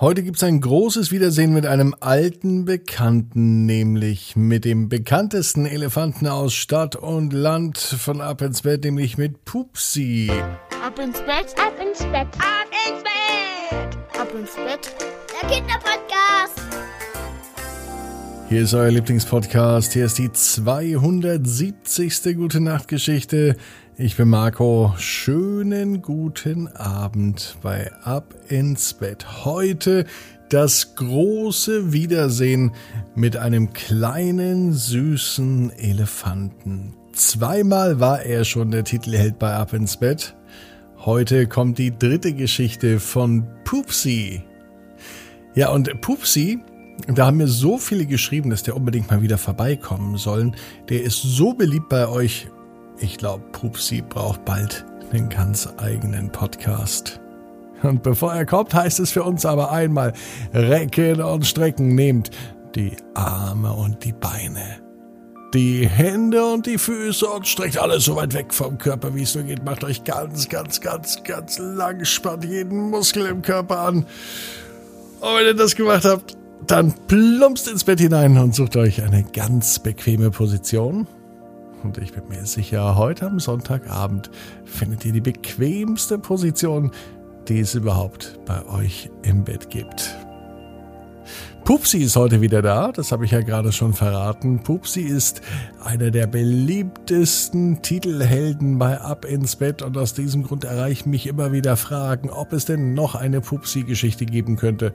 Heute gibt's ein großes Wiedersehen mit einem alten Bekannten, nämlich mit dem bekanntesten Elefanten aus Stadt und Land von Ab ins Bett, nämlich mit Pupsi. Ab ins Bett, ab ins Bett, ab ins Bett, ab ins Bett, der Kinderpodcast. Hier ist euer Lieblingspodcast. Hier ist die 270. Gute Nacht Geschichte. Ich bin Marco. Schönen guten Abend bei Ab ins Bett. Heute das große Wiedersehen mit einem kleinen süßen Elefanten. Zweimal war er schon der Titelheld bei Ab ins Bett. Heute kommt die dritte Geschichte von Pupsi. Ja, und Pupsi, da haben mir so viele geschrieben, dass der unbedingt mal wieder vorbeikommen sollen. Der ist so beliebt bei euch ich glaube, Pupsi braucht bald einen ganz eigenen Podcast. Und bevor er kommt, heißt es für uns aber einmal recken und strecken. Nehmt die Arme und die Beine, die Hände und die Füße und streckt alles so weit weg vom Körper, wie es nur geht. Macht euch ganz, ganz, ganz, ganz lang, spannt jeden Muskel im Körper an. Und wenn ihr das gemacht habt, dann plumpst ins Bett hinein und sucht euch eine ganz bequeme Position. Und ich bin mir sicher, heute am Sonntagabend findet ihr die bequemste Position, die es überhaupt bei euch im Bett gibt. Pupsi ist heute wieder da, das habe ich ja gerade schon verraten. Pupsi ist einer der beliebtesten Titelhelden bei Ab ins Bett und aus diesem Grund erreichen mich immer wieder Fragen, ob es denn noch eine Pupsi-Geschichte geben könnte.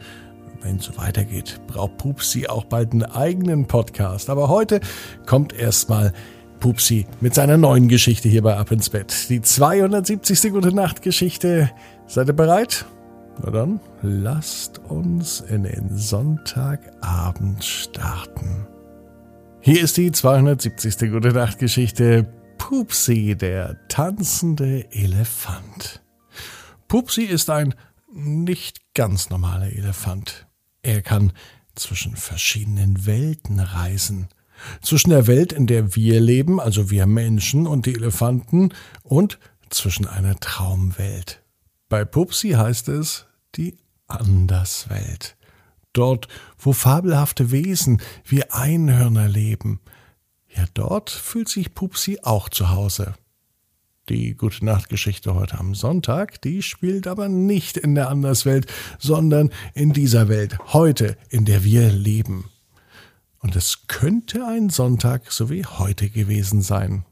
Wenn es so weitergeht, braucht Pupsi auch bald einen eigenen Podcast. Aber heute kommt erstmal Pupsi mit seiner neuen Geschichte hier bei Ab ins Bett. Die 270. Gute Nacht Geschichte. Seid ihr bereit? Na dann, lasst uns in den Sonntagabend starten. Hier ist die 270. Gute Nacht Geschichte. Pupsi, der tanzende Elefant. Pupsi ist ein nicht ganz normaler Elefant. Er kann zwischen verschiedenen Welten reisen zwischen der Welt, in der wir leben, also wir Menschen und die Elefanten, und zwischen einer Traumwelt. Bei Pupsi heißt es die Anderswelt. Dort, wo fabelhafte Wesen wie Einhörner leben. Ja, dort fühlt sich Pupsi auch zu Hause. Die Gute Nacht Geschichte heute am Sonntag, die spielt aber nicht in der Anderswelt, sondern in dieser Welt, heute, in der wir leben. Und es könnte ein Sonntag so wie heute gewesen sein.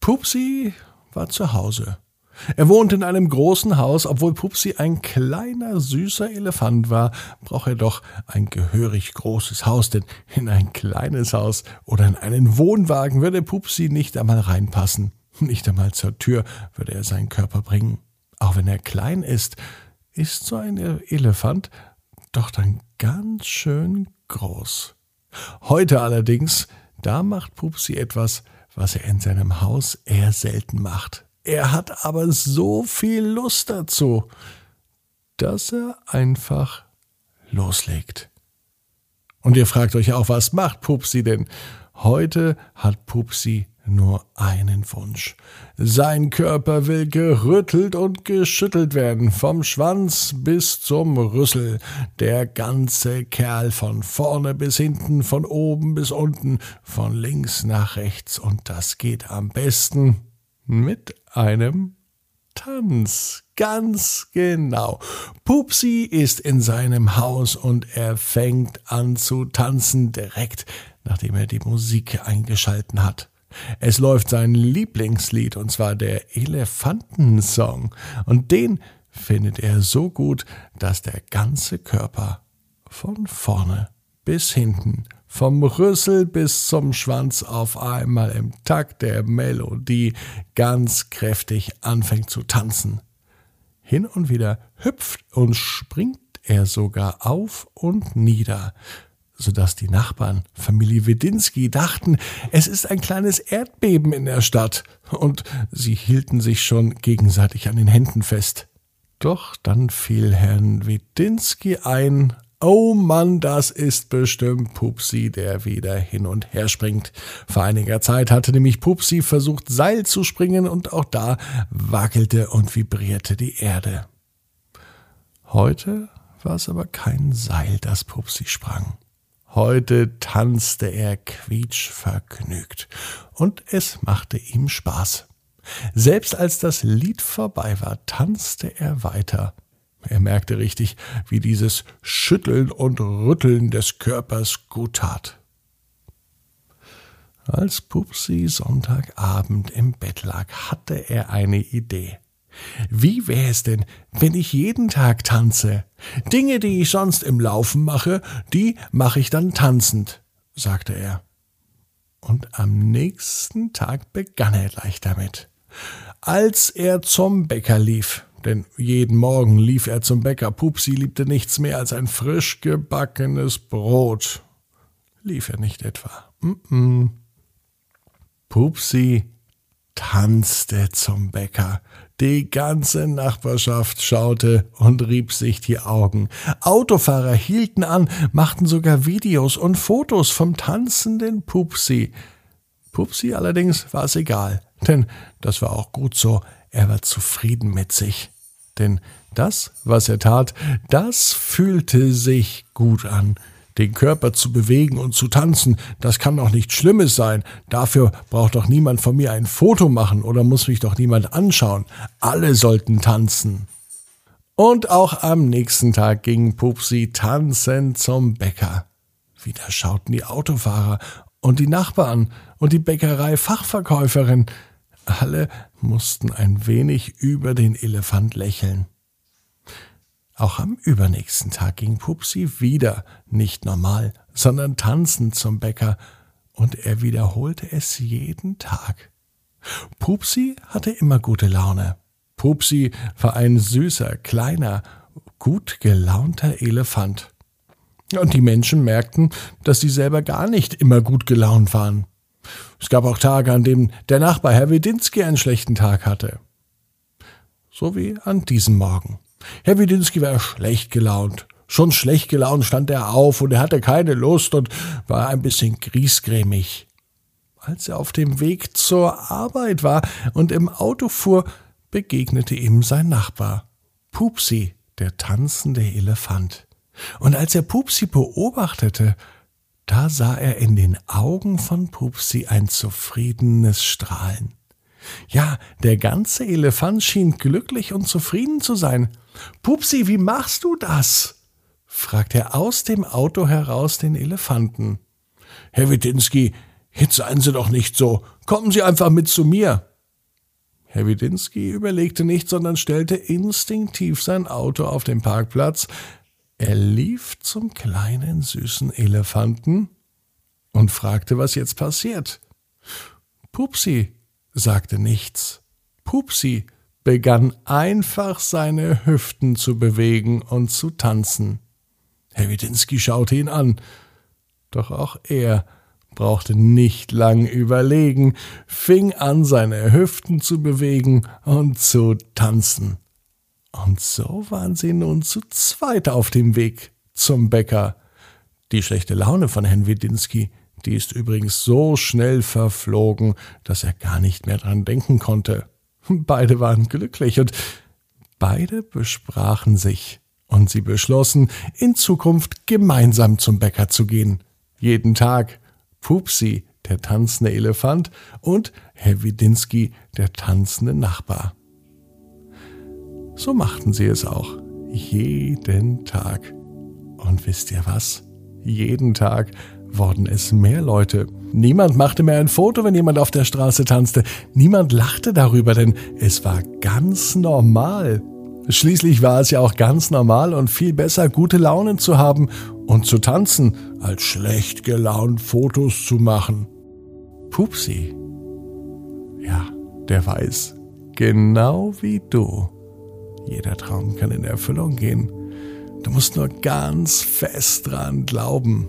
Pupsi war zu Hause. Er wohnte in einem großen Haus, obwohl Pupsi ein kleiner, süßer Elefant war, braucht er doch ein gehörig großes Haus, denn in ein kleines Haus oder in einen Wohnwagen würde Pupsi nicht einmal reinpassen. Nicht einmal zur Tür würde er seinen Körper bringen. Auch wenn er klein ist, ist so ein Elefant doch dann ganz schön groß. Heute allerdings, da macht Pupsi etwas, was er in seinem Haus eher selten macht. Er hat aber so viel Lust dazu, dass er einfach loslegt. Und ihr fragt euch auch, was macht Pupsi denn? Heute hat Pupsi nur einen Wunsch. Sein Körper will gerüttelt und geschüttelt werden, vom Schwanz bis zum Rüssel. Der ganze Kerl von vorne bis hinten, von oben bis unten, von links nach rechts. Und das geht am besten mit einem Tanz. Ganz genau. Pupsi ist in seinem Haus und er fängt an zu tanzen direkt, nachdem er die Musik eingeschalten hat. Es läuft sein Lieblingslied, und zwar der Elefantensong. Und den findet er so gut, dass der ganze Körper von vorne bis hinten, vom Rüssel bis zum Schwanz auf einmal im Takt der Melodie ganz kräftig anfängt zu tanzen. Hin und wieder hüpft und springt er sogar auf und nieder sodass die Nachbarn, Familie Wedinski, dachten, es ist ein kleines Erdbeben in der Stadt, und sie hielten sich schon gegenseitig an den Händen fest. Doch dann fiel Herrn Wedinski ein, Oh Mann, das ist bestimmt Pupsi, der wieder hin und her springt. Vor einiger Zeit hatte nämlich Pupsi versucht, Seil zu springen, und auch da wackelte und vibrierte die Erde. Heute war es aber kein Seil, das Pupsi sprang. Heute tanzte er quietschvergnügt, und es machte ihm Spaß. Selbst als das Lied vorbei war, tanzte er weiter. Er merkte richtig, wie dieses Schütteln und Rütteln des Körpers gut tat. Als Pupsi Sonntagabend im Bett lag, hatte er eine Idee. Wie wäre es denn, wenn ich jeden Tag tanze? Dinge, die ich sonst im Laufen mache, die mache ich dann tanzend, sagte er. Und am nächsten Tag begann er gleich damit. Als er zum Bäcker lief, denn jeden Morgen lief er zum Bäcker, Pupsi liebte nichts mehr als ein frisch gebackenes Brot. Lief er nicht etwa? Mm -mm. Pupsi tanzte zum Bäcker. Die ganze Nachbarschaft schaute und rieb sich die Augen. Autofahrer hielten an, machten sogar Videos und Fotos vom tanzenden Pupsi. Pupsi allerdings war es egal, denn das war auch gut so, er war zufrieden mit sich. Denn das, was er tat, das fühlte sich gut an. Den Körper zu bewegen und zu tanzen, das kann doch nichts Schlimmes sein. Dafür braucht doch niemand von mir ein Foto machen oder muss mich doch niemand anschauen. Alle sollten tanzen. Und auch am nächsten Tag ging Pupsi tanzend zum Bäcker. Wieder schauten die Autofahrer und die Nachbarn und die Bäckerei-Fachverkäuferin. Alle mussten ein wenig über den Elefant lächeln. Auch am übernächsten Tag ging Pupsi wieder nicht normal, sondern tanzend zum Bäcker, und er wiederholte es jeden Tag. Pupsi hatte immer gute Laune. Pupsi war ein süßer, kleiner, gut gelaunter Elefant. Und die Menschen merkten, dass sie selber gar nicht immer gut gelaunt waren. Es gab auch Tage, an denen der Nachbar Herr Wedinski einen schlechten Tag hatte. So wie an diesem Morgen. Herr Widinski war schlecht gelaunt. Schon schlecht gelaunt stand er auf und er hatte keine Lust und war ein bisschen griesgrämig. Als er auf dem Weg zur Arbeit war und im Auto fuhr, begegnete ihm sein Nachbar, Pupsi, der tanzende Elefant. Und als er Pupsi beobachtete, da sah er in den Augen von Pupsi ein zufriedenes Strahlen. Ja, der ganze Elefant schien glücklich und zufrieden zu sein. Pupsi, wie machst du das? fragte er aus dem Auto heraus den Elefanten. Herr Widinski, jetzt seien Sie doch nicht so. Kommen Sie einfach mit zu mir. Herr Widinski überlegte nicht, sondern stellte instinktiv sein Auto auf den Parkplatz. Er lief zum kleinen süßen Elefanten und fragte, was jetzt passiert. Pupsi sagte nichts. Pupsi begann einfach seine Hüften zu bewegen und zu tanzen. Herr Widinski schaute ihn an, doch auch er brauchte nicht lang überlegen, fing an, seine Hüften zu bewegen und zu tanzen. Und so waren sie nun zu zweit auf dem Weg zum Bäcker. Die schlechte Laune von Herrn Widinski, die ist übrigens so schnell verflogen, dass er gar nicht mehr dran denken konnte. Beide waren glücklich und beide besprachen sich und sie beschlossen, in Zukunft gemeinsam zum Bäcker zu gehen. Jeden Tag. Pupsi, der tanzende Elefant, und Herr Widinski, der tanzende Nachbar. So machten sie es auch. Jeden Tag. Und wisst ihr was? Jeden Tag wurden es mehr Leute. Niemand machte mehr ein Foto, wenn jemand auf der Straße tanzte. Niemand lachte darüber, denn es war ganz normal. Schließlich war es ja auch ganz normal und viel besser, gute Launen zu haben und zu tanzen, als schlecht gelaunt Fotos zu machen. Pupsi. Ja, der weiß, genau wie du. Jeder Traum kann in Erfüllung gehen. Du musst nur ganz fest dran glauben.